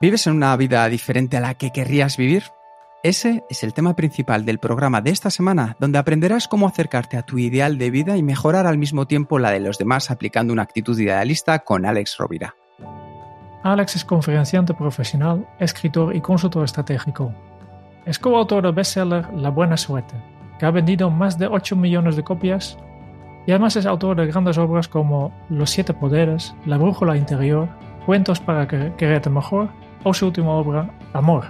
¿Vives en una vida diferente a la que querrías vivir? Ese es el tema principal del programa de esta semana, donde aprenderás cómo acercarte a tu ideal de vida y mejorar al mismo tiempo la de los demás aplicando una actitud idealista con Alex Rovira. Alex es conferenciante profesional, escritor y consultor estratégico. Es coautor del bestseller La Buena Suerte, que ha vendido más de 8 millones de copias, y además es autor de grandes obras como Los Siete Poderes, La Brújula Interior, Cuentos para quererte mejor o su última obra, Amor.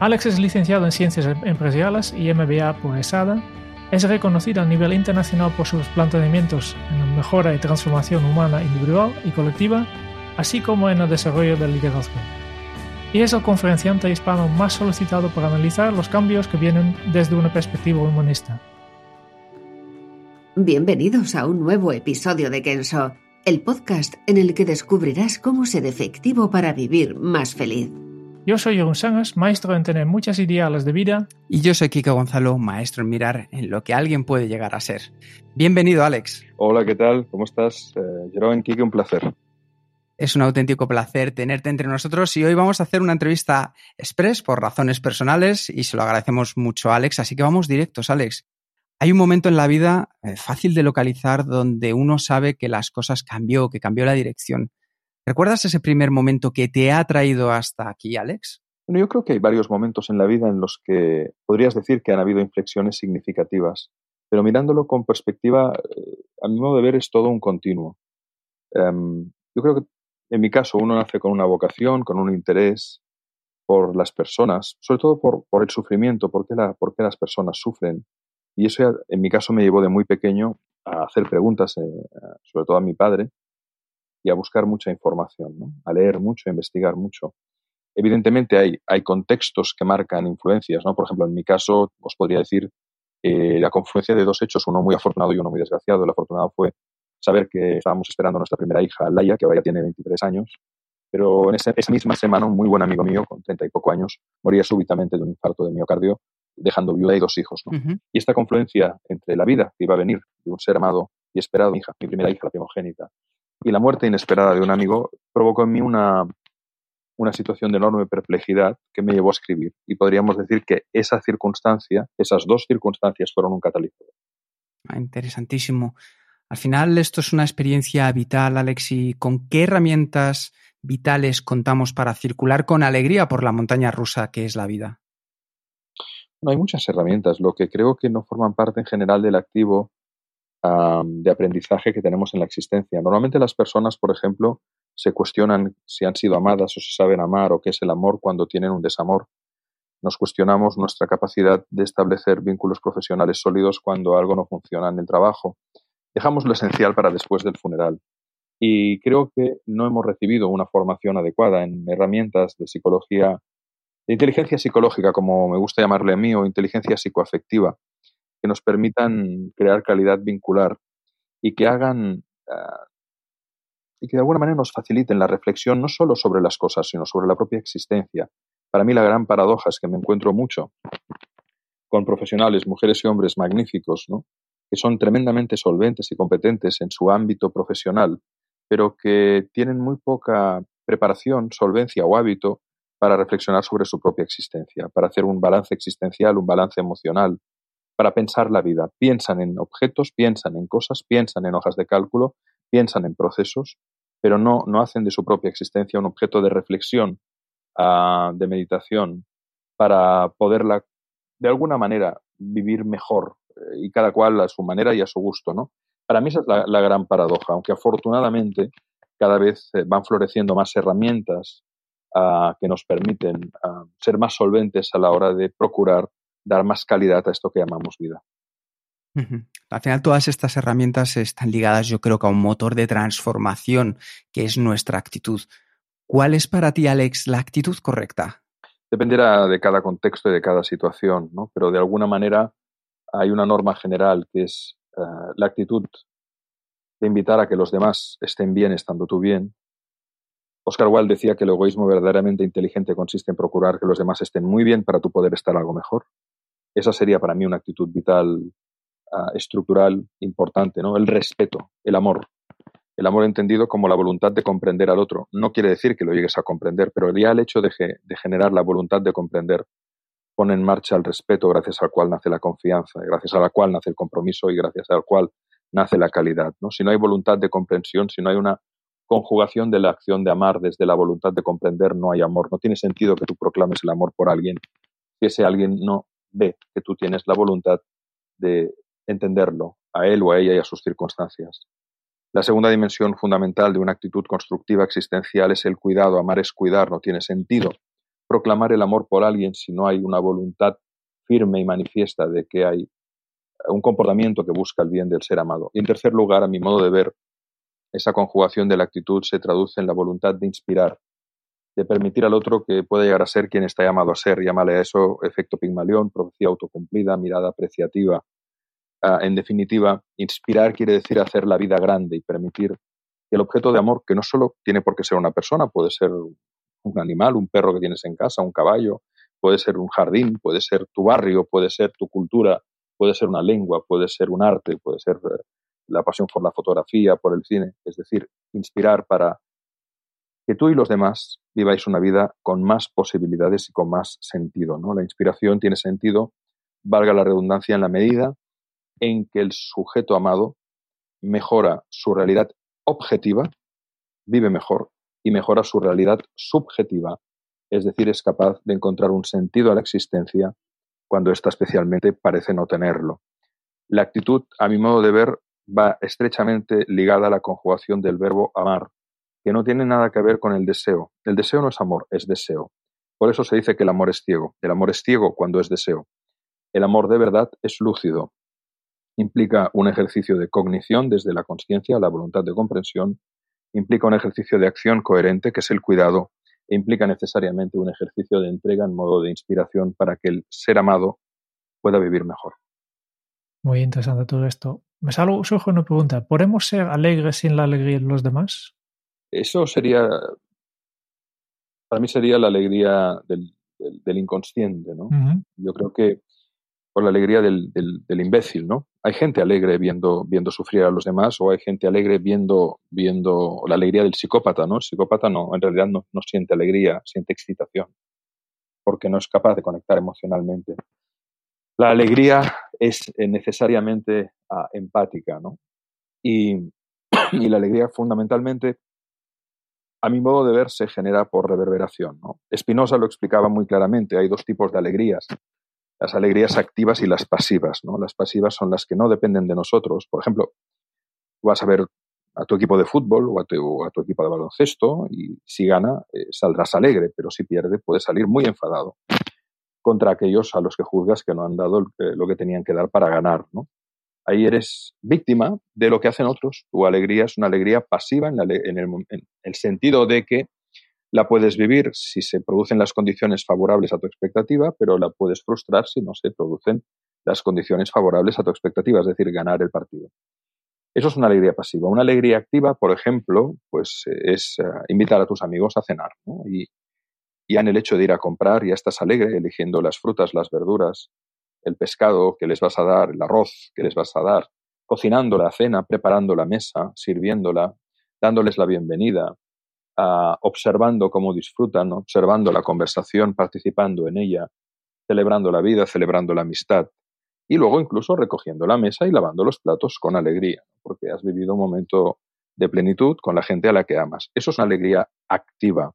Alex es licenciado en Ciencias Empresariales y MBA por ESADA. Es reconocido a nivel internacional por sus planteamientos en la mejora y transformación humana individual y colectiva, así como en el desarrollo del liderazgo. Y es el conferenciante hispano más solicitado para analizar los cambios que vienen desde una perspectiva humanista. Bienvenidos a un nuevo episodio de Kenso el podcast en el que descubrirás cómo ser efectivo para vivir más feliz. Yo soy Jeroen Sangas, maestro en tener muchas ideales de vida. Y yo soy Kiko Gonzalo, maestro en mirar en lo que alguien puede llegar a ser. Bienvenido, Alex. Hola, ¿qué tal? ¿Cómo estás? Eh, Jeroen, Kiko, un placer. Es un auténtico placer tenerte entre nosotros y hoy vamos a hacer una entrevista express por razones personales y se lo agradecemos mucho a Alex, así que vamos directos, Alex. Hay un momento en la vida eh, fácil de localizar donde uno sabe que las cosas cambió, que cambió la dirección. ¿Recuerdas ese primer momento que te ha traído hasta aquí, Alex? Bueno, yo creo que hay varios momentos en la vida en los que podrías decir que han habido inflexiones significativas, pero mirándolo con perspectiva, eh, a mi modo de ver, es todo un continuo. Em, yo creo que en mi caso uno nace con una vocación, con un interés por las personas, sobre todo por, el sufrimiento, por qué las personas sufren, y eso en mi caso me llevó de muy pequeño a hacer preguntas, eh, sobre todo a mi padre, y a buscar mucha información, a leer mucho, a investigar mucho. Evidentemente hay, hay contextos que marcan influencias, ¿no? Por ejemplo, en mi caso os podría decir eh, la confluencia de dos hechos, uno muy afortunado y uno muy desgraciado. El afortunado fue saber que estábamos esperando a nuestra primera hija, Laia, que ahora ya tiene 23 años, pero en esa, esa misma semana un muy buen amigo mío, con 30 y poco años, moría súbitamente de un infarto de miocardio dejando viuda y dos hijos. Y esta confluencia entre la vida que iba a venir de un ser amado y esperado, mi hija, mi primera hija, la primogénita, y la muerte inesperada de un amigo, provocó en mí una, una situación de enorme perplejidad que me llevó a escribir. Y podríamos decir que esa circunstancia, esas dos circunstancias fueron un catalizador. Ah, interesantísimo. Al final esto es una experiencia vital, Alex, y ¿con qué herramientas vitales contamos para circular con alegría por la montaña rusa que es la vida? No, hay muchas herramientas. Lo que creo que no forman parte en general del activo de aprendizaje que tenemos en la existencia. Normalmente las personas, por ejemplo, se cuestionan si han sido amadas o si saben amar o qué es el amor cuando tienen un desamor. Nos cuestionamos nuestra capacidad de establecer vínculos profesionales sólidos cuando algo no funciona en el trabajo. Dejamos lo esencial para después del funeral. Y creo que no hemos recibido una formación adecuada en herramientas de psicología inteligencia psicológica, como me gusta llamarle a mí, o inteligencia psicoafectiva, que nos permitan crear calidad vincular y que hagan ah, y que de alguna manera nos faciliten la reflexión no solo sobre las cosas, sino sobre la propia existencia. Para mí la gran paradoja es que me encuentro mucho con profesionales, mujeres y hombres magníficos, ¿no? que son tremendamente solventes y competentes en su ámbito profesional, pero que tienen muy poca preparación, solvencia o hábito para reflexionar sobre su propia existencia, para hacer un balance existencial, un balance emocional, para pensar la vida. Piensan en objetos, piensan en cosas, piensan en hojas de cálculo, piensan en procesos, pero no, no hacen de su propia existencia un objeto de reflexión, uh, de meditación, para poderla de alguna manera vivir mejor eh, y cada cual a su manera y a su gusto, ¿no? Para mí esa es la, la gran paradoja, aunque afortunadamente cada vez eh, van floreciendo más herramientas que nos permiten ser más solventes a la hora de procurar dar más calidad a esto que llamamos vida. Al final todas estas herramientas están ligadas yo creo que a un motor de transformación que es nuestra actitud. ¿Cuál es para ti, Alex, la actitud correcta? Dependerá de cada contexto y de cada situación, ¿no? pero de alguna manera hay una norma general que es eh, la actitud de invitar a que los demás estén bien estando tú bien. Oscar Wilde decía que el egoísmo verdaderamente inteligente consiste en procurar que los demás estén muy bien para tú poder estar algo mejor. Esa sería para mí una actitud vital, uh, estructural, importante, ¿no? El respeto, el amor. El amor entendido como la voluntad de comprender al otro. No quiere decir que lo llegues a comprender, pero ya el hecho de, de generar la voluntad de comprender pone en marcha el respeto gracias al cual nace la confianza, gracias a la cual nace el compromiso y gracias al cual nace la calidad. ¿no? Si no hay voluntad de comprensión, si no hay una conjugación de la acción de amar desde la voluntad de comprender, no hay amor. No tiene sentido que tú proclames el amor por alguien si ese alguien no ve que tú tienes la voluntad de entenderlo a él o a ella y a sus circunstancias. La segunda dimensión fundamental de una actitud constructiva existencial es el cuidado. Amar es cuidar, no tiene sentido proclamar el amor por alguien si no hay una voluntad firme y manifiesta de que hay un comportamiento que busca el bien del ser amado. Y en tercer lugar, a mi modo de ver, esa conjugación de la actitud se traduce en la voluntad de inspirar, de permitir al otro que pueda llegar a ser quien está llamado a ser. Llámale a eso efecto Pigmalión, profecía autocumplida, mirada apreciativa. Ah, en definitiva, inspirar quiere decir hacer la vida grande y permitir que el objeto de amor, que no solo tiene por qué ser una persona, puede ser un animal, un perro que tienes en casa, un caballo, puede ser un jardín, puede ser tu barrio, puede ser tu cultura, puede ser una lengua, puede ser un arte, puede ser eh, la pasión por la fotografía, por el cine, es decir, inspirar para que tú y los demás viváis una vida con más posibilidades y con más sentido. ¿no? La inspiración tiene sentido, valga la redundancia, en la medida en que el sujeto amado mejora su realidad objetiva, vive mejor y mejora su realidad subjetiva, es decir, es capaz de encontrar un sentido a la existencia cuando ésta especialmente parece no tenerlo. La actitud, a mi modo de ver, va estrechamente ligada a la conjugación del verbo amar, que no tiene nada que ver con el deseo. El deseo no es amor, es deseo. Por eso se dice que el amor es ciego. El amor es ciego cuando es deseo. El amor de verdad es lúcido. Implica un ejercicio de cognición desde la conciencia, la voluntad de comprensión implica un ejercicio de acción coherente, que es el cuidado, e implica necesariamente un ejercicio de entrega en modo de inspiración para que el ser amado pueda vivir mejor. Muy interesante todo esto. Me surge una pregunta. ¿Podemos ser alegres sin la alegría de los demás? Eso sería, para mí sería la alegría del, inconsciente, ¿no? Yo creo que por la alegría del, del, imbécil, ¿no? Hay gente alegre viendo, viendo sufrir a los demás o hay gente alegre viendo, viendo la alegría del psicópata, ¿no? El psicópata no, en realidad no, no siente alegría, siente excitación, porque no es capaz de conectar emocionalmente. La alegría es eh, necesariamente ah, empática, ¿no? Y, la alegría fundamentalmente a mi modo de ver, se genera por reverberación. ¿no? Spinoza lo explicaba muy claramente. Hay dos tipos de alegrías las alegrías activas y las pasivas. ¿no? Las pasivas son las que no dependen de nosotros. Por ejemplo, vas a ver a tu equipo de fútbol o a tu, equipo de baloncesto y si gana eh, saldrás alegre, pero si pierde puedes salir muy enfadado contra aquellos a los que juzgas que no han dado eh, lo que tenían que dar para ganar. ¿no? Ahí eres víctima de lo que hacen otros. Tu alegría es una alegría pasiva en, el sentido de que la puedes vivir si se producen las condiciones favorables a tu expectativa, pero la puedes frustrar si no se producen las condiciones favorables a tu expectativa, es decir, ganar el partido. Eso es una alegría pasiva. Una alegría activa, por ejemplo, pues eh, es eh, invitar a tus amigos a cenar. Y ya en el hecho de ir a comprar, ya estás alegre eligiendo las frutas, las verduras, el pescado que les vas a dar, el arroz que les vas a dar, cocinando la cena, preparando la mesa, sirviéndola, dándoles la bienvenida, observando cómo disfrutan, observando la conversación, participando en ella, celebrando la vida, celebrando la amistad y luego incluso recogiendo la mesa y lavando los platos con alegría, porque has vivido un momento de plenitud con la gente a la que amas. Eso es una alegría activa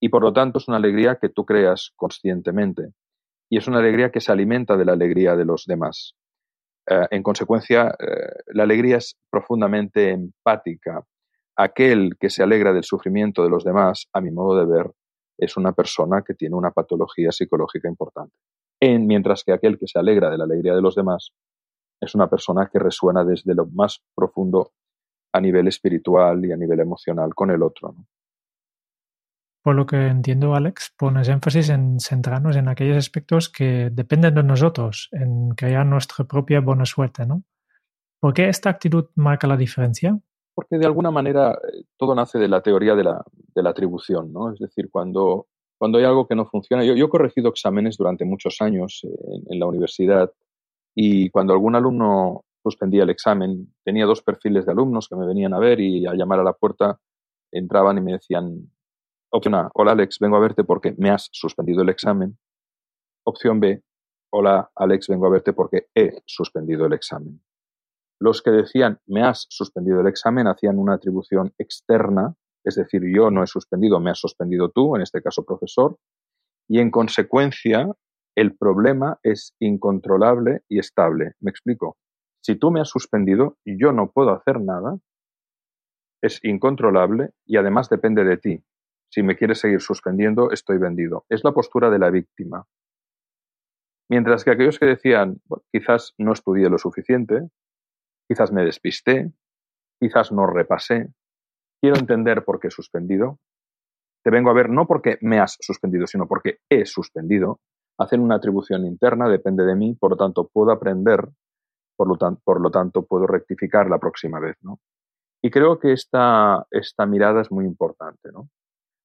y por lo tanto es una alegría que tú creas conscientemente y es una alegría que se alimenta de la alegría de los demás. Eh, en consecuencia, eh, la alegría es profundamente empática, aquel que se alegra del sufrimiento de los demás, a mi modo de ver, es una persona que tiene una patología psicológica importante. En, mientras que aquel que se alegra de la alegría de los demás es una persona que resuena desde lo más profundo a nivel espiritual y a nivel emocional con el otro. Por lo que entiendo, Alex, pones énfasis en centrarnos en aquellos aspectos que dependen de nosotros, en crear nuestra propia buena suerte, ¿no? ¿Por qué esta actitud marca la diferencia? Porque de alguna manera eh, todo nace de la teoría de la, de la atribución, ¿no? Es decir, cuando, cuando hay algo que no funciona. Yo, yo he corregido exámenes durante muchos años en, en la universidad y cuando algún alumno suspendía el examen, tenía dos perfiles de alumnos que me venían a ver y al llamar a la puerta entraban y me decían, Opción A, hola Alex, vengo a verte porque me has suspendido el examen. Opción B, hola Alex, vengo a verte porque he suspendido el examen. Los que decían me has suspendido el examen hacían una atribución externa, es decir, yo no he suspendido, me has suspendido tú, en este caso profesor, y en consecuencia el problema es incontrolable y estable. Me explico. Si tú me has suspendido, yo no puedo hacer nada, es incontrolable y además depende de ti. Si me quieres seguir suspendiendo, estoy vendido. Es la postura de la víctima. Mientras que aquellos que decían, quizás no estudié lo suficiente, quizás me despisté, quizás no repasé, quiero entender por qué he suspendido, te vengo a ver no porque me has suspendido, sino porque he suspendido, hacen una atribución interna, depende de mí, por lo tanto puedo aprender, por lo, por lo tanto puedo rectificar la próxima vez. ¿no? Y creo que esta, esta mirada es muy importante. ¿no?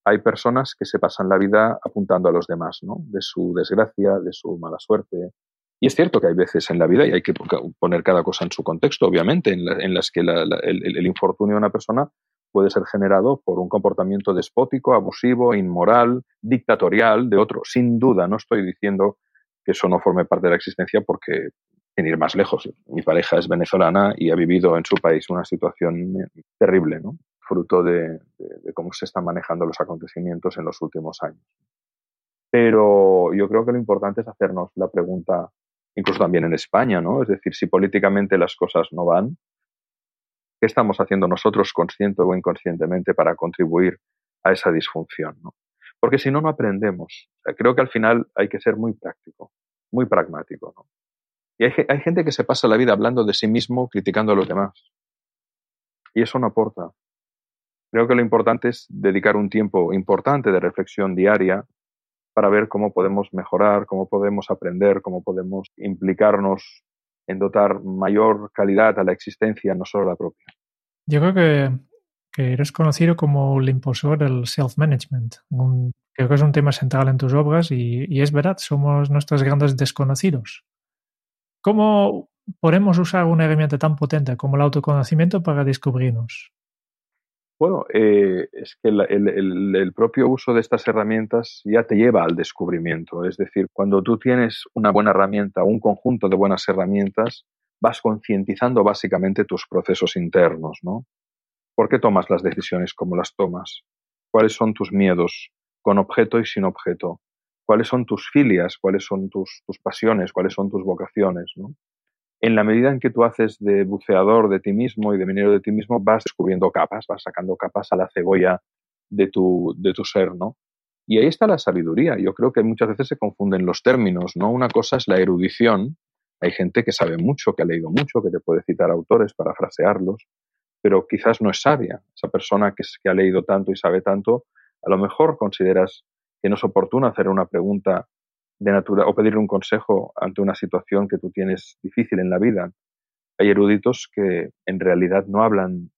Hay personas que se pasan la vida apuntando a los demás, ¿no? De su desgracia, de su mala suerte. Y es cierto que hay veces en la vida, y hay que poner cada cosa en su contexto, obviamente, en, las que el, infortunio de una persona puede ser generado por un comportamiento despótico, abusivo, inmoral, dictatorial de otro. Sin duda, no estoy diciendo que eso no forme parte de la existencia porque, sin ir más lejos, mi pareja es venezolana y ha vivido en su país una situación terrible, ¿no? Fruto de, cómo se están manejando los acontecimientos en los últimos años. Pero yo creo que lo importante es hacernos la pregunta, incluso también en España, ¿no? Es decir, si políticamente las cosas no van, ¿qué estamos haciendo nosotros consciente o inconscientemente para contribuir a esa disfunción? Porque si no, no aprendemos. creo que al final hay que ser muy práctico, muy pragmático. Y hay, hay gente que se pasa la vida hablando de sí mismo, criticando a los demás. Y eso no aporta. Creo que lo importante es dedicar un tiempo importante de reflexión diaria para ver cómo podemos mejorar, cómo podemos aprender, cómo podemos implicarnos en dotar mayor calidad a la existencia, no solo la propia. Yo creo que, eres conocido como el impulsor del self-management. Creo que es un tema central en tus obras y, y es verdad, somos nuestros grandes desconocidos. ¿Cómo podemos usar una herramienta tan potente como el autoconocimiento para descubrirnos? Bueno, eh, es que el, propio uso de estas herramientas ya te lleva al descubrimiento. Es decir, cuando tú tienes una buena herramienta, un conjunto de buenas herramientas, vas concientizando básicamente tus procesos internos, ¿no? ¿Por qué tomas las decisiones como las tomas? ¿Cuáles son tus miedos, con objeto y sin objeto? ¿Cuáles son tus filias? ¿Cuáles son tus, tus pasiones? ¿Cuáles son tus vocaciones? ¿no? En la medida en que tú haces de buceador de ti mismo y de minero de ti mismo, vas descubriendo capas, vas sacando capas a la cebolla de tu, de tu ser, ¿no? Y ahí está la sabiduría. Yo creo que muchas veces se confunden los términos, ¿no? Una cosa es la erudición. Hay gente que sabe mucho, que ha leído mucho, que te puede citar autores para frasearlos, pero quizás no es sabia. Esa persona que, que ha leído tanto y sabe tanto, a lo mejor consideras que no es oportuno hacer una pregunta de natura o pedirle un consejo ante una situación que tú tienes difícil en la vida. Hay eruditos que en realidad no hablan,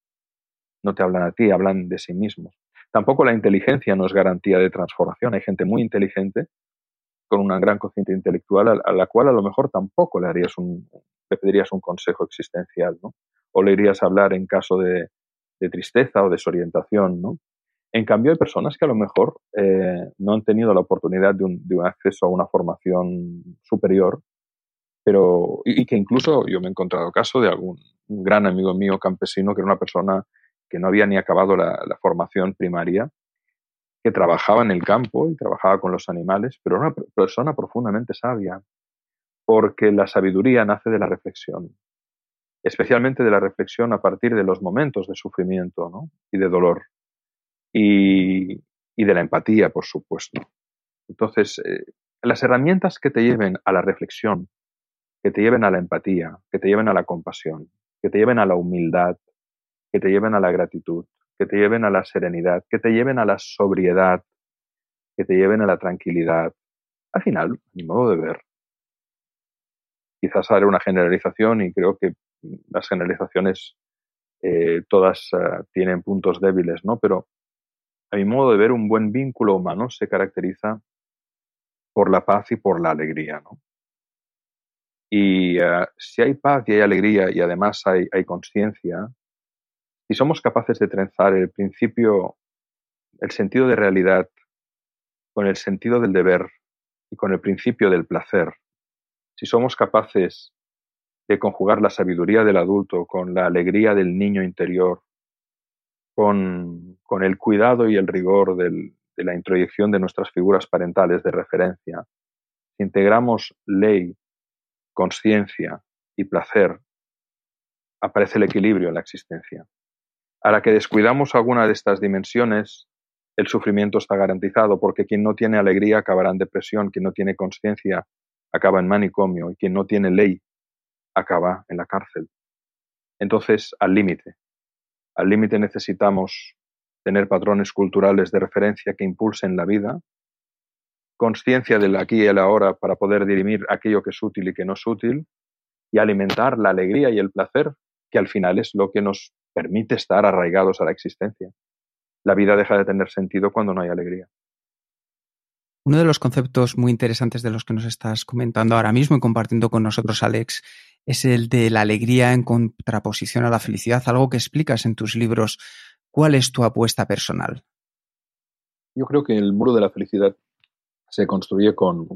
no te hablan a ti, hablan de sí mismos. Tampoco la inteligencia no es garantía de transformación. Hay gente muy inteligente con una gran cociente intelectual a, la cual a lo mejor tampoco le harías un, le pedirías un consejo existencial, ¿no? O le irías a hablar en caso de, de tristeza o desorientación, ¿no? En cambio, hay personas que a lo mejor eh, no han tenido la oportunidad de un, acceso a una formación superior, pero y, que incluso yo me he encontrado caso de algún gran amigo mío campesino que era una persona que no había ni acabado la, formación primaria, que trabajaba en el campo y trabajaba con los animales, pero era una persona profundamente sabia, porque la sabiduría nace de la reflexión, especialmente de la reflexión a partir de los momentos de sufrimiento y de dolor y, de la empatía, por supuesto. Entonces, eh, las herramientas que te lleven a la reflexión, que te lleven a la empatía, que te lleven a la compasión, que te lleven a la humildad, que te lleven a la gratitud, que te lleven a la serenidad, que te lleven a la sobriedad, que te lleven a la tranquilidad. Al final, mi modo de ver, quizás haré una generalización y creo que las generalizaciones eh, todas eh, tienen puntos débiles, ¿no? Pero a mi modo de ver, un buen vínculo humano se caracteriza por la paz y por la alegría, ¿no? Y eh, si hay paz y hay alegría y además hay, hay conciencia, si somos capaces de trenzar el principio, el sentido de realidad con el sentido del deber y con el principio del placer, si somos capaces de conjugar la sabiduría del adulto con la alegría del niño interior, con, el cuidado y el rigor de la introyección de nuestras figuras parentales de referencia, si integramos ley, conciencia y placer, aparece el equilibrio en la existencia. A la que descuidamos alguna de estas dimensiones, el sufrimiento está garantizado, porque quien no tiene alegría acabará en depresión, quien no tiene conciencia acaba en manicomio y quien no tiene ley acaba en la cárcel. Entonces, al límite. Al límite necesitamos tener patrones culturales de referencia que impulsen la vida, conciencia del aquí y el ahora para poder dirimir aquello que es útil y que no es útil, y alimentar la alegría y el placer, que al final es lo que nos permite estar arraigados a la existencia. La vida deja de tener sentido cuando no hay alegría. Uno de los conceptos muy interesantes de los que nos estás comentando ahora mismo y compartiendo con nosotros, Alex, es el de la alegría en contraposición a la felicidad, algo que explicas en tus libros. ¿Cuál es tu apuesta personal? Yo creo que el muro de la felicidad se construye con,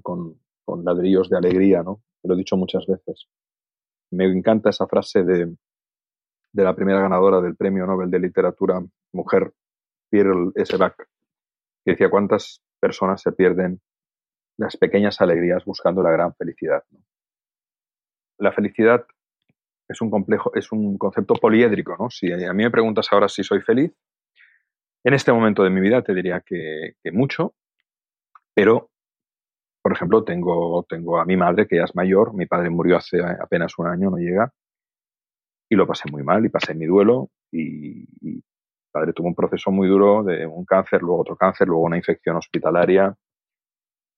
ladrillos de alegría, ¿no? Lo he dicho muchas veces. Me encanta esa frase de, de la primera ganadora del Premio Nobel de Literatura, mujer, Pearl S. Bach, que decía cuántas personas se pierden las pequeñas alegrías buscando la gran felicidad. La felicidad es un complejo, es un concepto poliédrico, ¿no? Si a mí me preguntas ahora si soy feliz, en este momento de mi vida te diría que, mucho, pero, por ejemplo, tengo, tengo a mi madre que ya es mayor, mi padre murió hace apenas un año, no llega, y lo pasé muy mal y pasé mi duelo y, y padre tuvo un proceso muy duro de un cáncer, luego otro cáncer, luego una infección hospitalaria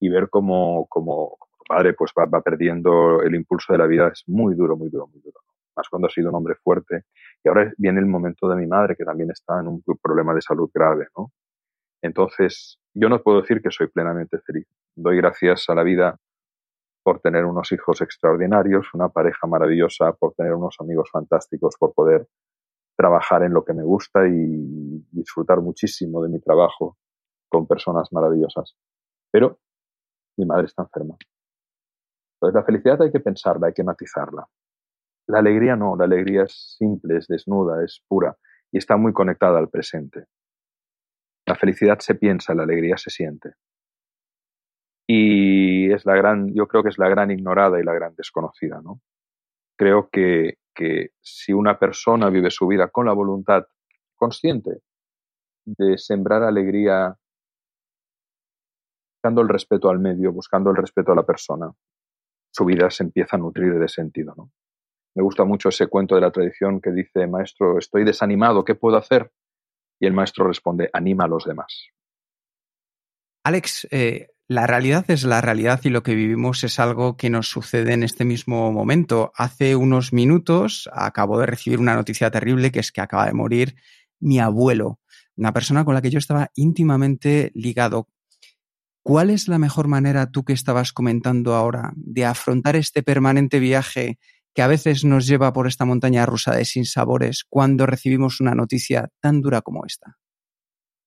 y ver cómo, cómo padre pues va, perdiendo el impulso de la vida es muy duro, muy duro, muy duro. Más cuando ha sido un hombre fuerte. Y ahora viene el momento de mi madre, que también está en un problema de salud grave, ¿no? Entonces, yo no puedo decir que soy plenamente feliz. Doy gracias a la vida por tener unos hijos extraordinarios, una pareja maravillosa, por tener unos amigos fantásticos, por poder trabajar en lo que me gusta y disfrutar muchísimo de mi trabajo con personas maravillosas. Pero mi madre está enferma. La felicidad hay que pensarla, hay que matizarla. La alegría no, la alegría es simple, es desnuda, es pura y está muy conectada al presente. La felicidad se piensa, la alegría se siente. Y es la gran, yo creo que es la gran ignorada y la gran desconocida, ¿no? Creo que que si una persona vive su vida con la voluntad consciente de sembrar alegría, buscando el respeto al medio, buscando el respeto a la persona, su vida se empieza a nutrir de sentido. ¿no? Me gusta mucho ese cuento de la tradición que dice, maestro, estoy desanimado, ¿qué puedo hacer? Y el maestro responde, anima a los demás. Alex, eh, la realidad es la realidad y lo que vivimos es algo que nos sucede en este mismo momento. Hace unos minutos acabo de recibir una noticia terrible que es que acaba de morir mi abuelo, una persona con la que yo estaba íntimamente ligado. ¿Cuál es la mejor manera, tú que estabas comentando ahora, de afrontar este permanente viaje que a veces nos lleva por esta montaña rusa de sinsabores cuando recibimos una noticia tan dura como esta?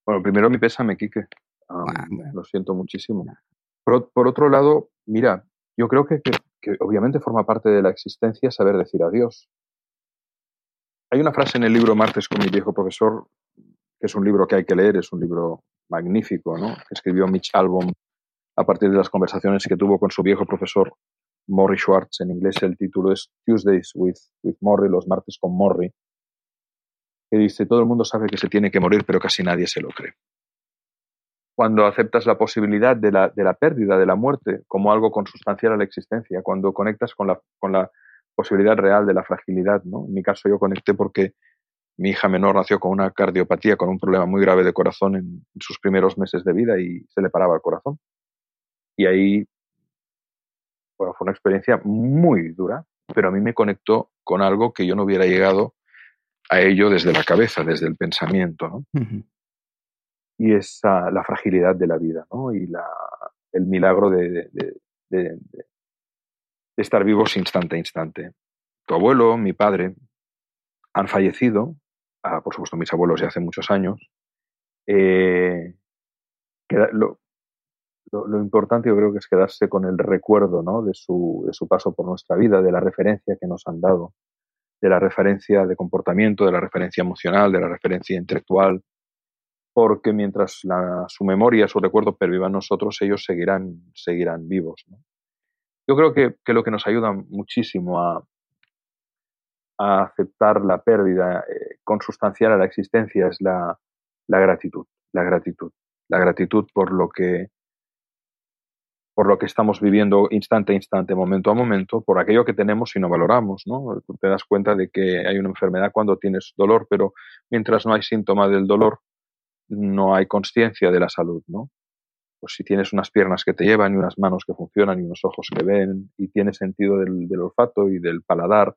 Bueno, primero mi pésame, Quique. Ah, lo siento muchísimo. Por, otro lado, mira, yo creo que, obviamente forma parte de la existencia saber decir adiós. Hay una frase en el libro Martes con mi viejo profesor, que es un libro que hay que leer, es un libro magnífico, ¿no? escribió Mitch Albom a partir de las conversaciones que tuvo con su viejo profesor Morrie Schwartz. En inglés el título es Tuesdays with, with Morrie, los martes con Morrie, que dice, todo el mundo sabe que se tiene que morir, pero casi nadie se lo cree. cuando aceptas la posibilidad de la, de la pérdida, de la muerte, como algo consustancial a la existencia, cuando conectas con la, con la posibilidad real de la fragilidad. ¿no? En mi caso yo conecté porque mi hija menor nació con una cardiopatía, con un problema muy grave de corazón en, sus primeros meses de vida y se le paraba el corazón. Y ahí bueno, fue una experiencia muy dura, pero a mí me conectó con algo que yo no hubiera llegado a ello desde la cabeza, desde el pensamiento. ¿no? Y es la fragilidad de la vida ¿no? y la, el milagro de, de, de, de, estar vivos instante a instante. Tu abuelo, mi padre, han fallecido por supuesto mis abuelos ya hace muchos años. Eh, lo, importante yo creo que es quedarse con el recuerdo ¿no? de, su, de su paso por nuestra vida, de la referencia que nos han dado, de la referencia de comportamiento, de la referencia emocional, de la referencia intelectual, porque mientras su memoria, su recuerdo pervivan nosotros, ellos seguirán, seguirán vivos. Yo creo que, que, lo que nos ayuda muchísimo a, a aceptar la pérdida eh, consustancial a la existencia es la, la, gratitud, la gratitud, la gratitud por lo que por lo que estamos viviendo instante a instante, momento a momento, por aquello que tenemos y no valoramos, ¿no? te das cuenta de que hay una enfermedad cuando tienes dolor, pero mientras no hay síntoma del dolor, no hay conciencia de la salud, ¿no? Pues si tienes unas piernas que te llevan y unas manos que funcionan y unos ojos que ven y tienes sentido del, del olfato y del paladar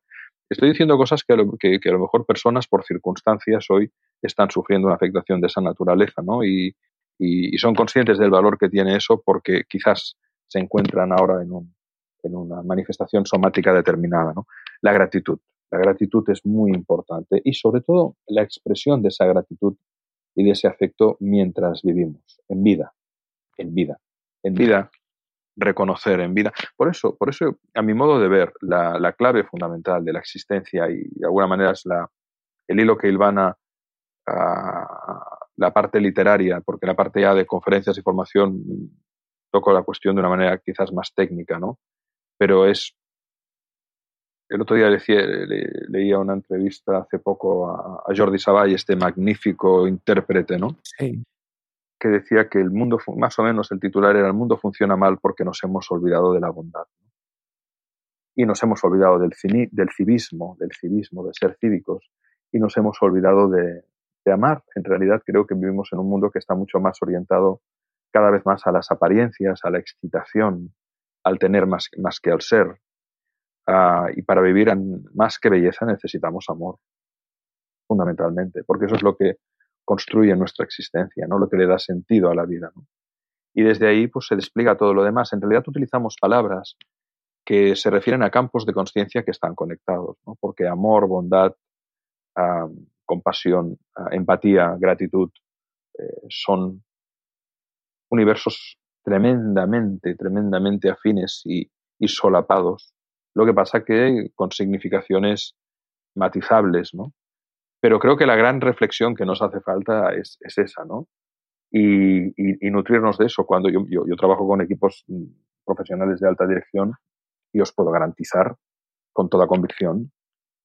Estoy diciendo cosas que a, lo, que, a lo mejor personas por circunstancias hoy están sufriendo una afectación de esa naturaleza, ¿no? Y, y, son conscientes del valor que tiene eso porque quizás se encuentran ahora en, un, en una manifestación somática determinada, ¿no? La gratitud. La gratitud es muy importante y sobre todo la expresión de esa gratitud y de ese afecto mientras vivimos, en vida, en vida. En vida reconocer en vida. Por eso, por eso a mi modo de ver, la, la clave fundamental de la existencia y de alguna manera es la, el hilo que ilvana a la parte literaria, porque la parte ya de conferencias y formación toco la cuestión de una manera quizás más técnica, ¿no? Pero es... El otro día leía una entrevista hace poco a, a Jordi Savall, este magnífico intérprete, ¿no? Sí que decía que el mundo, más o menos el titular era el mundo funciona mal porque nos hemos olvidado de la bondad. Y nos hemos olvidado del, civismo, del civismo, de ser cívicos, y nos hemos olvidado de, de amar. En realidad creo que vivimos en un mundo que está mucho más orientado cada vez más a las apariencias, a la excitación, al tener más, más que al ser. Uh, y para vivir en, más que belleza necesitamos amor, fundamentalmente, porque eso es lo que construye nuestra existencia, ¿no? Lo que le da sentido a la vida, Y desde ahí, pues, se despliega todo lo demás. En realidad utilizamos palabras que se refieren a campos de conciencia que están conectados. Porque amor, bondad, compasión, empatía, gratitud, eh, son universos tremendamente, tremendamente afines y, y, solapados. Lo que pasa que con significaciones matizables, ¿no? Pero creo que la gran reflexión que nos hace falta es, es esa, ¿no? Y, nutrirnos de eso. Cuando yo, trabajo con equipos mm, profesionales de alta dirección y os puedo garantizar con toda convicción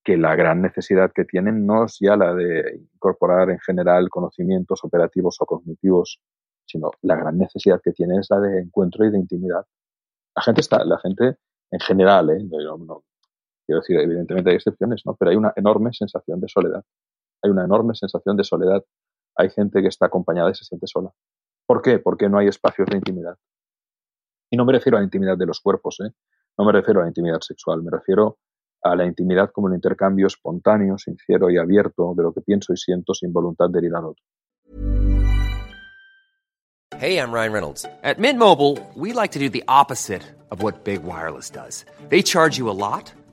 que la gran necesidad que tienen no es ya la de incorporar en general conocimientos operativos o cognitivos, sino la gran necesidad que tienen es la de encuentro y de intimidad. La gente está, la gente en general, ¿eh? no, quiero decir, evidentemente hay excepciones, ¿no? Pero hay una enorme sensación de soledad hay una enorme sensación de soledad. Hay gente que está acompañada y se siente sola. ¿Por qué? Porque no hay espacios de intimidad. Y no me refiero a la intimidad de los cuerpos, ¿eh? no me refiero a la intimidad sexual, me refiero a la intimidad como un intercambio espontáneo, sincero y abierto de lo que pienso y siento sin voluntad de herir al otro. Hey, I'm Ryan Reynolds. At Mint Mobile, we like to do the opposite of what Big Wireless does. They charge you a lot.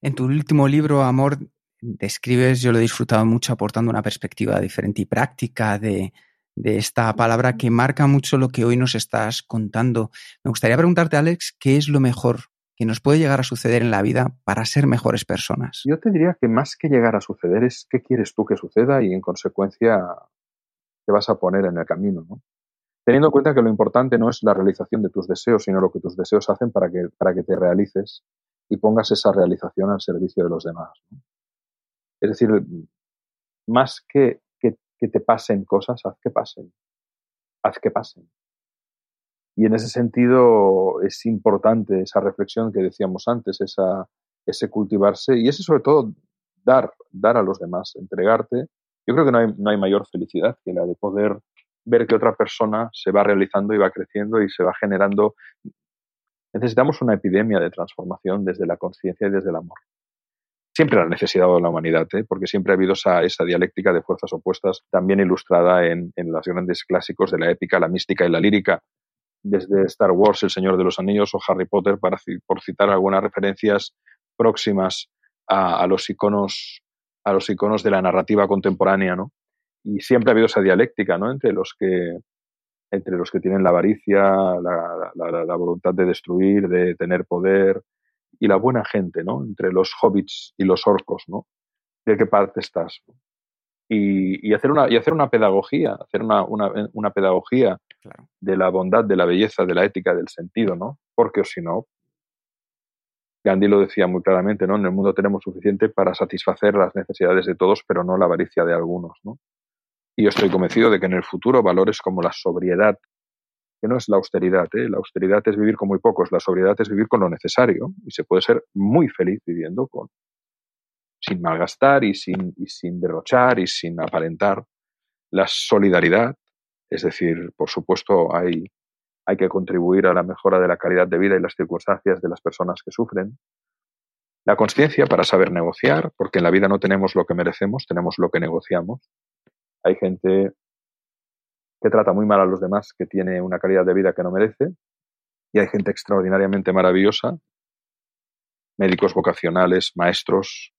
En tu último libro, Amor, describes, yo lo he disfrutado mucho aportando una perspectiva diferente y práctica de, de esta palabra que marca mucho lo que hoy nos estás contando. Me gustaría preguntarte, Alex, ¿qué es lo mejor que nos puede llegar a suceder en la vida para ser mejores personas? Yo te diría que más que llegar a suceder es qué quieres tú que suceda y en consecuencia te vas a poner en el camino, ¿no? Teniendo en cuenta que lo importante no es la realización de tus deseos, sino lo que tus deseos hacen para que, para que te realices y pongas esa realización al servicio de los demás. Es decir, más que, que, que te pasen cosas, haz que pasen. Haz que pasen. Y en ese sentido es importante esa reflexión que decíamos antes, esa, ese cultivarse y ese sobre todo dar, dar a los demás, entregarte. Yo creo que no hay, no hay mayor felicidad que la de poder ver que otra persona se va realizando y va creciendo y se va generando. Necesitamos una epidemia de transformación desde la conciencia y desde el amor. Siempre la necesidad de la humanidad, ¿eh? porque siempre ha habido esa, esa, dialéctica de fuerzas opuestas, también ilustrada en, en los grandes clásicos de la épica, la mística y la lírica, desde Star Wars, El Señor de los Anillos o Harry Potter, para, por citar algunas referencias próximas a, a, los iconos, a los iconos de la narrativa contemporánea, ¿no? Y siempre ha habido esa dialéctica, ¿no? Entre los que, entre los que tienen la avaricia, la, la, la voluntad de destruir, de tener poder, y la buena gente, ¿no? Entre los hobbits y los orcos, ¿no? ¿De qué parte estás? Y, y, hacer, una, y hacer una pedagogía, hacer una, una, una pedagogía claro. de la bondad, de la belleza, de la ética, del sentido, ¿no? Porque si no, Gandhi lo decía muy claramente, ¿no? En el mundo tenemos suficiente para satisfacer las necesidades de todos, pero no la avaricia de algunos, ¿no? Y yo estoy convencido de que en el futuro valores como la sobriedad, que no es la austeridad, ¿eh? la austeridad es vivir con muy pocos, la sobriedad es vivir con lo necesario y se puede ser muy feliz viviendo con sin malgastar y sin, y sin derrochar y sin aparentar. La solidaridad, es decir, por supuesto hay, hay que contribuir a la mejora de la calidad de vida y las circunstancias de las personas que sufren. La conciencia para saber negociar, porque en la vida no tenemos lo que merecemos, tenemos lo que negociamos. Hay gente que trata muy mal a los demás, que tiene una calidad de vida que no merece, y hay gente extraordinariamente maravillosa, médicos vocacionales, maestros,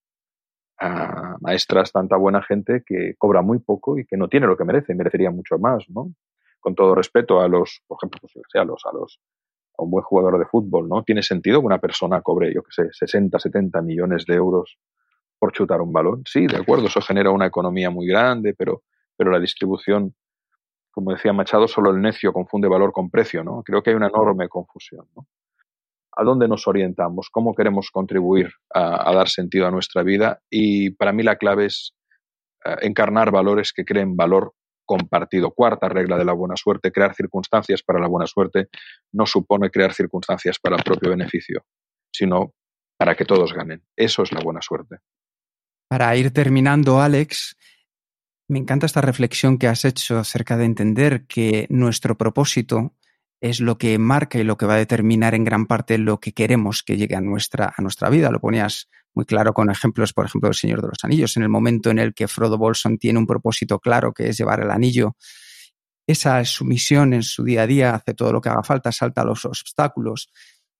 uh, maestras, tanta buena gente que cobra muy poco y que no tiene lo que merece, merecería mucho más, ¿no? Con todo respeto a los, por ejemplo, pues, a los, a los, a un buen jugador de fútbol, ¿no? Tiene sentido que una persona cobre, yo qué sé, 60, 70 millones de euros por chutar un balón. Sí, de acuerdo, eso genera una economía muy grande, pero, pero la distribución como decía Machado, solo el necio confunde valor con precio, ¿no? Creo que hay una enorme confusión, ¿no? ¿A dónde nos orientamos? ¿Cómo queremos contribuir a, a dar sentido a nuestra vida? Y para mí la clave es uh, encarnar valores que creen valor compartido. Cuarta regla de la buena suerte, crear circunstancias para la buena suerte no supone crear circunstancias para el propio beneficio, sino para que todos ganen. Eso es la buena suerte. Para ir terminando, Alex, me encanta esta reflexión que has hecho acerca de entender que nuestro propósito es lo que marca y lo que va a determinar en gran parte lo que queremos que llegue a nuestra, a nuestra vida. Lo ponías muy claro con ejemplos, por ejemplo, del Señor de los Anillos. En el momento en el que Frodo Bolson tiene un propósito claro, que es llevar el anillo, esa es su misión en su día a día, hace todo lo que haga falta, salta los obstáculos.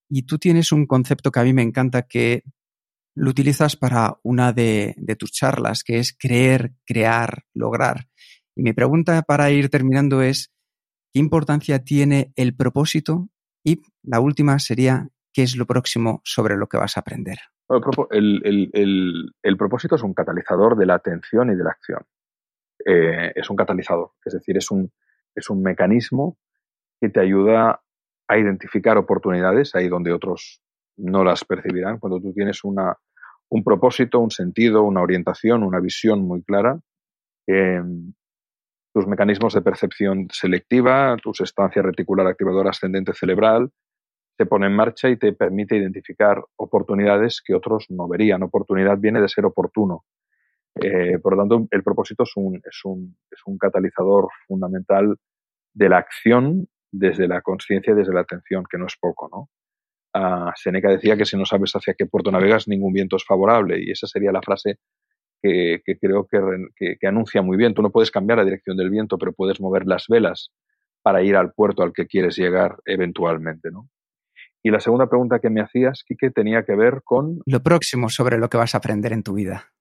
Y tú tienes un concepto que a mí me encanta que lo utilizas para una de, tus charlas, que es creer, crear, lograr. Y mi pregunta para ir terminando es, ¿qué importancia tiene el propósito? Y la última sería, ¿qué es lo próximo sobre lo que vas a aprender? El, propósito es un catalizador de la atención y de la acción. Eh, es un catalizador, es decir, es un mecanismo que te ayuda a identificar oportunidades ahí donde otros no las percibirán. Cuando tú tienes una, un propósito, un sentido, una orientación, una visión muy clara, eh, tus mecanismos de percepción selectiva, tu estancia reticular activadora ascendente cerebral, se pone en marcha y te permite identificar oportunidades que otros no verían. Oportunidad viene de ser oportuno. Eh, por lo tanto, el propósito es un, es, un, es un catalizador fundamental de la acción desde la conciencia y desde la atención, que no es poco, ¿no? Uh, Seneca decía que si no sabes hacia qué puerto navegas, ningún viento es favorable, y esa sería la frase que, que creo que, que, que, anuncia muy bien. Tú no puedes cambiar la dirección del viento, pero puedes mover las velas para ir al puerto al que quieres llegar eventualmente, ¿no? Y la segunda pregunta que me hacías, Quique, tenía que ver con... Lo próximo sobre lo que vas a aprender en tu vida.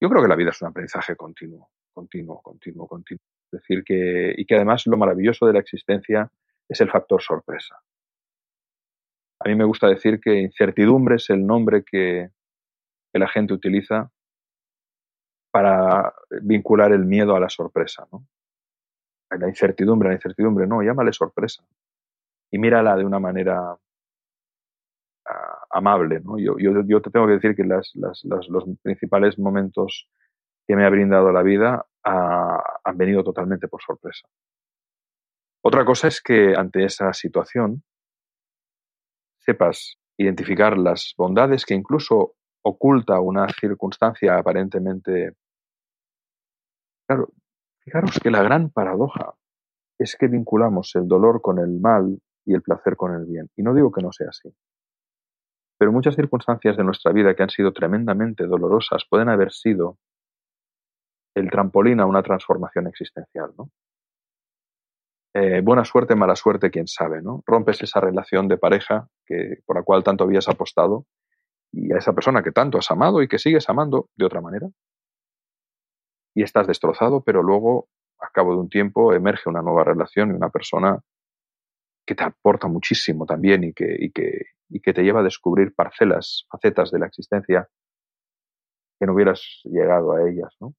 Yo creo que la vida es un aprendizaje continuo, continuo, continuo, continuo. Es decir, que, y que además lo maravilloso de la existencia es el factor sorpresa. A mí me gusta decir que incertidumbre es el nombre que, que la gente utiliza para vincular el miedo a la sorpresa. ¿no? La incertidumbre, la incertidumbre, no, llámale sorpresa. Y mírala de una manera uh, amable. ¿no? Yo, te tengo que decir que los principales momentos que me ha brindado la vida uh, han venido totalmente por sorpresa. Otra cosa es que ante esa situación sepas identificar las bondades que incluso oculta una circunstancia aparentemente... Claro, fijaros que la gran paradoja es que vinculamos el dolor con el mal y el placer con el bien. Y no digo que no sea así. Pero muchas circunstancias de nuestra vida que han sido tremendamente dolorosas pueden haber sido el trampolín a una transformación existencial, ¿no? Eh, buena suerte, mala suerte, quién sabe, ¿no? Rompes esa relación de pareja que, por la cual tanto habías apostado y a esa persona que tanto has amado y que sigues amando de otra manera. Y estás destrozado, pero luego, a cabo de un tiempo, emerge una nueva relación y una persona que te aporta muchísimo también y que, y que, y que te lleva a descubrir parcelas, facetas de la existencia que no hubieras llegado a ellas, ¿no?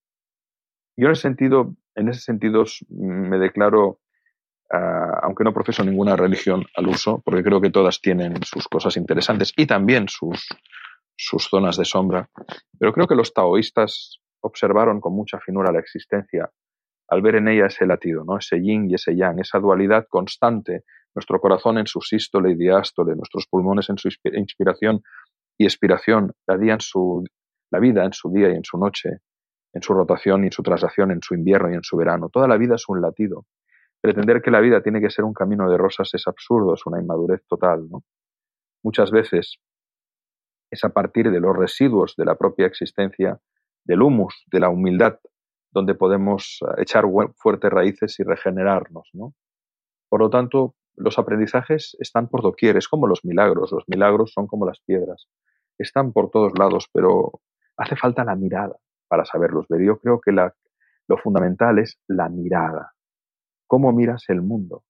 Yo en ese sentido, en ese sentido me declaro Uh, aunque no profeso ninguna religión al uso, porque creo que todas tienen sus cosas interesantes y también sus, sus zonas de sombra, pero creo que los taoístas observaron con mucha finura la existencia al ver en ella ese latido, ¿no? ese yin y ese yang, esa dualidad constante, nuestro corazón en su sístole y diástole, nuestros pulmones en su inspiración y expiración, la, su, la vida en su día y en su noche, en su rotación y en su traslación, en su invierno y en su verano. Toda la vida es un latido. Pretender que la vida tiene que ser un camino de rosas es absurdo, es una inmadurez total. ¿no? Muchas veces es a partir de los residuos de la propia existencia, del humus, de la humildad, donde podemos eh, echar fuertes raíces y regenerarnos. ¿no? Por lo tanto, los aprendizajes están por doquier, es como los milagros, los milagros son como las piedras, están por todos lados, pero hace falta la mirada para saberlos ver. Yo creo que lo fundamental es la mirada cómo miras el mundo,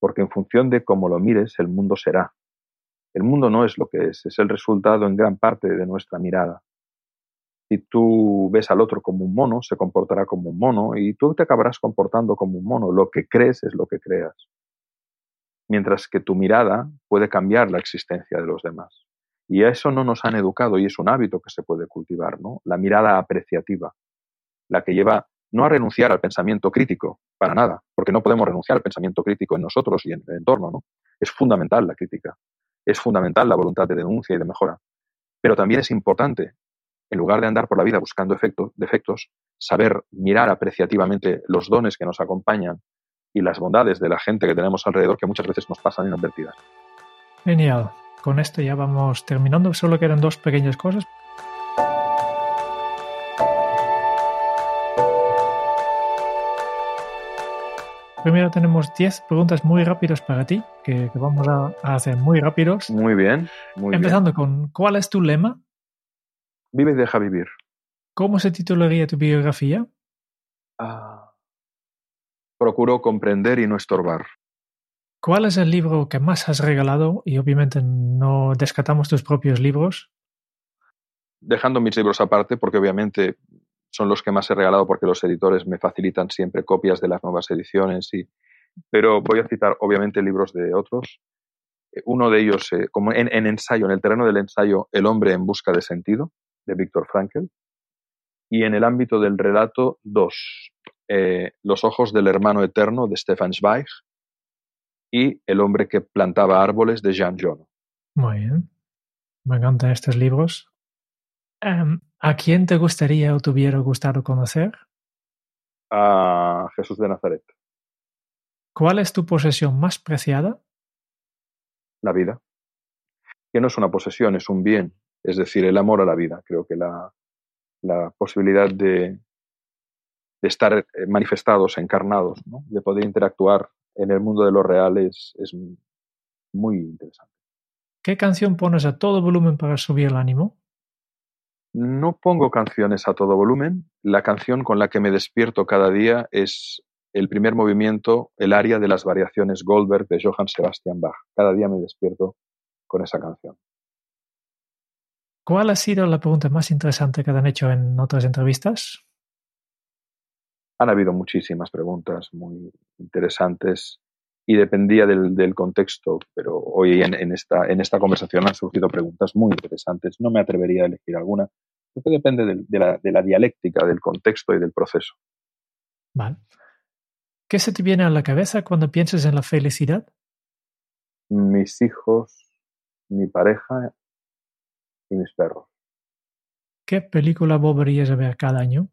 porque en función de cómo lo mires, el mundo será. El mundo no es lo que es, es el resultado en gran parte de nuestra mirada. Si tú ves al otro como un mono, se comportará como un mono y tú te acabarás comportando como un mono. Lo que crees es lo que creas. Mientras que tu mirada puede cambiar la existencia de los demás. Y a eso no nos han educado y es un hábito que se puede cultivar, ¿no? La mirada apreciativa, la que lleva no a renunciar al pensamiento crítico, para nada, porque no podemos renunciar al pensamiento crítico en nosotros y en el entorno, ¿no? Es fundamental la crítica, es fundamental la voluntad de denuncia y de mejora, pero también es importante, en lugar de andar por la vida buscando efectos, defectos, saber mirar apreciativamente los dones que nos acompañan y las bondades de la gente que tenemos alrededor que muchas veces nos pasan inadvertidas. Genial. Con esto ya vamos terminando. Solo quedan dos pequeñas cosas. Primero tenemos 10 preguntas muy rápidas para ti, que, que vamos a, a, hacer muy rápidos. Muy bien, muy Empezando bien. con, ¿cuál es tu lema? Vive y deja vivir. ¿Cómo se titularía tu biografía? Ah, procuro comprender y no estorbar. ¿Cuál es el libro que más has regalado? Y obviamente no descatamos tus propios libros. Dejando mis libros aparte, porque obviamente son los que más he regalado porque los editores me facilitan siempre copias de las nuevas ediciones. Y, pero voy a citar obviamente libros de otros. Uno de ellos, eh, como en, en, ensayo, en el terreno del ensayo, El hombre en busca de sentido, de Víctor Frankl. Y en el ámbito del relato, dos. Eh, Los ojos del hermano eterno, de Stefan Zweig. Y El hombre que plantaba árboles, de Jean John. Muy bien. Me encantan estos libros. Em, ¿A quién te gustaría o te hubiera gustado conocer? A Jesús de Nazaret. ¿Cuál es tu posesión más preciada? La vida. Que no es una posesión, es un bien. Es decir, el amor a la vida. Creo que la, la posibilidad de, de estar eh, manifestados, encarnados, ¿no? de poder interactuar en el mundo de lo real es, es muy interesante. ¿Qué canción pones a todo volumen para subir el ánimo? No pongo canciones a todo volumen. La canción con la que me despierto cada día es el primer movimiento, el área de las variaciones Goldberg de Johann Sebastian Bach. Cada día me despierto con esa canción. ¿Cuál ha sido la pregunta más interesante que te han hecho en otras entrevistas? Han habido muchísimas preguntas muy interesantes y dependía del, del contexto, pero hoy en, en, esta, en esta conversación han surgido preguntas muy interesantes. No me atrevería a elegir alguna, porque depende de, de, la, de la dialéctica, del contexto y del proceso. Vale. ¿Qué se te viene a la cabeza cuando piensas en la felicidad? Mis hijos, mi pareja y mis perros. ¿Qué película volverías a ver cada año?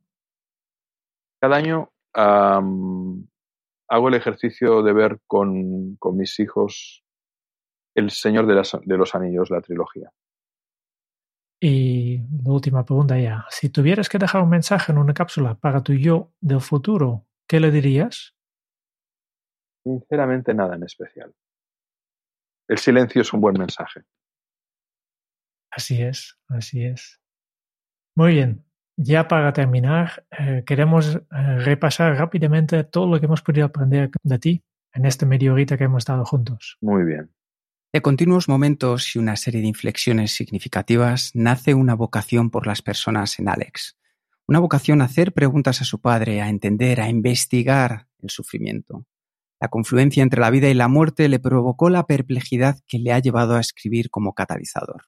Cada año um, hago el ejercicio de ver con, con, mis hijos El Señor de, las, de los Anillos, la trilogía. Y la última pregunta ya. Si tuvieras que dejar un mensaje en una cápsula para tu yo del futuro, ¿qué le dirías? Sinceramente, nada en especial. El silencio es un buen mensaje. Así es, así es. Muy bien. Ya para terminar, eh, queremos eh, repasar rápidamente todo lo que hemos podido aprender de ti en este medio horita que hemos estado juntos. Muy bien. De continuos momentos y una serie de inflexiones significativas nace una vocación por las personas en Alex. Una vocación a hacer preguntas a su padre, a entender, a investigar el sufrimiento. La confluencia entre la vida y la muerte le provocó la perplejidad que le ha llevado a escribir como catalizador.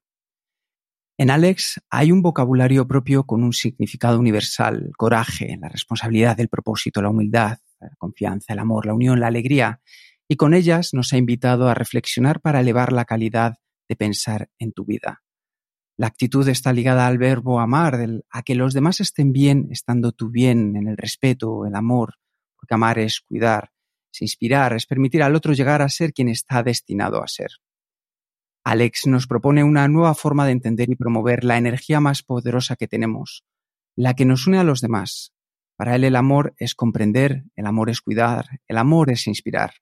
En Alex hay un vocabulario propio con un significado universal, coraje, la responsabilidad, el propósito, la humildad, la confianza, el amor, la unión, la alegría, y con ellas nos ha invitado a reflexionar para elevar la calidad de pensar en tu vida. La actitud está ligada al verbo amar, a que los demás estén bien, estando tú bien, en el respeto, el amor, porque amar es cuidar, es inspirar, es permitir al otro llegar a ser quien está destinado a ser. Alex nos propone una nueva forma de entender y promover la energía más poderosa que tenemos, la que nos une a los demás. Para él el amor es comprender, el amor es cuidar, el amor es inspirar.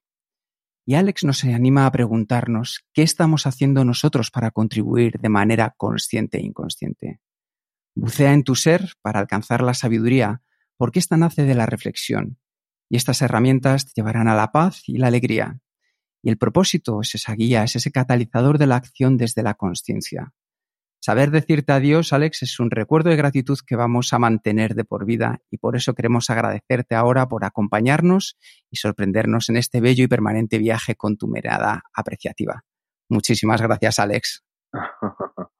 Y Alex nos anima a preguntarnos qué estamos haciendo nosotros para contribuir de manera consciente e inconsciente. Bucea en tu ser para alcanzar la sabiduría, porque esta nace de la reflexión, y estas herramientas te llevarán a la paz y la alegría, y el propósito es esa guía, es ese catalizador de la acción desde la conciencia. Saber decirte adiós, Alex, es un recuerdo de gratitud que vamos a mantener de por vida y por eso queremos agradecerte ahora por acompañarnos y sorprendernos en este bello y permanente viaje con tu mirada apreciativa. Muchísimas gracias, Alex.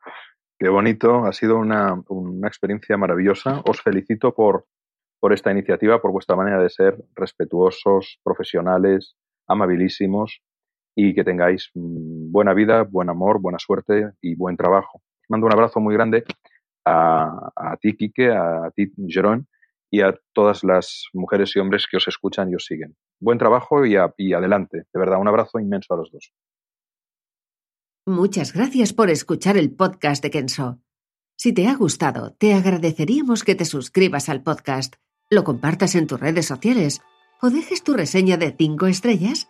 Qué bonito, ha sido una, una experiencia maravillosa. Os felicito por, por esta iniciativa, por vuestra manera de ser respetuosos, profesionales, amabilísimos y que tengáis mm, buena vida, buen amor, buena suerte y buen trabajo. Mando un abrazo muy grande a, ti, Quique, a ti, Jerón, y a todas las mujeres y hombres que os escuchan y os siguen. Buen trabajo y adelante. De verdad, un abrazo inmenso a los dos. Muchas gracias por escuchar el podcast de Kenso. Si te ha gustado, te agradeceríamos que te suscribas al podcast, lo compartas en tus redes sociales o dejes tu reseña de 5 estrellas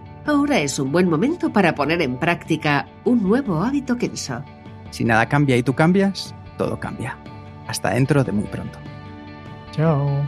ahora es un buen momento para poner en práctica un nuevo hábito Kenso. Si nada cambia y tú cambias, todo cambia. Hasta dentro de muy pronto. Chao.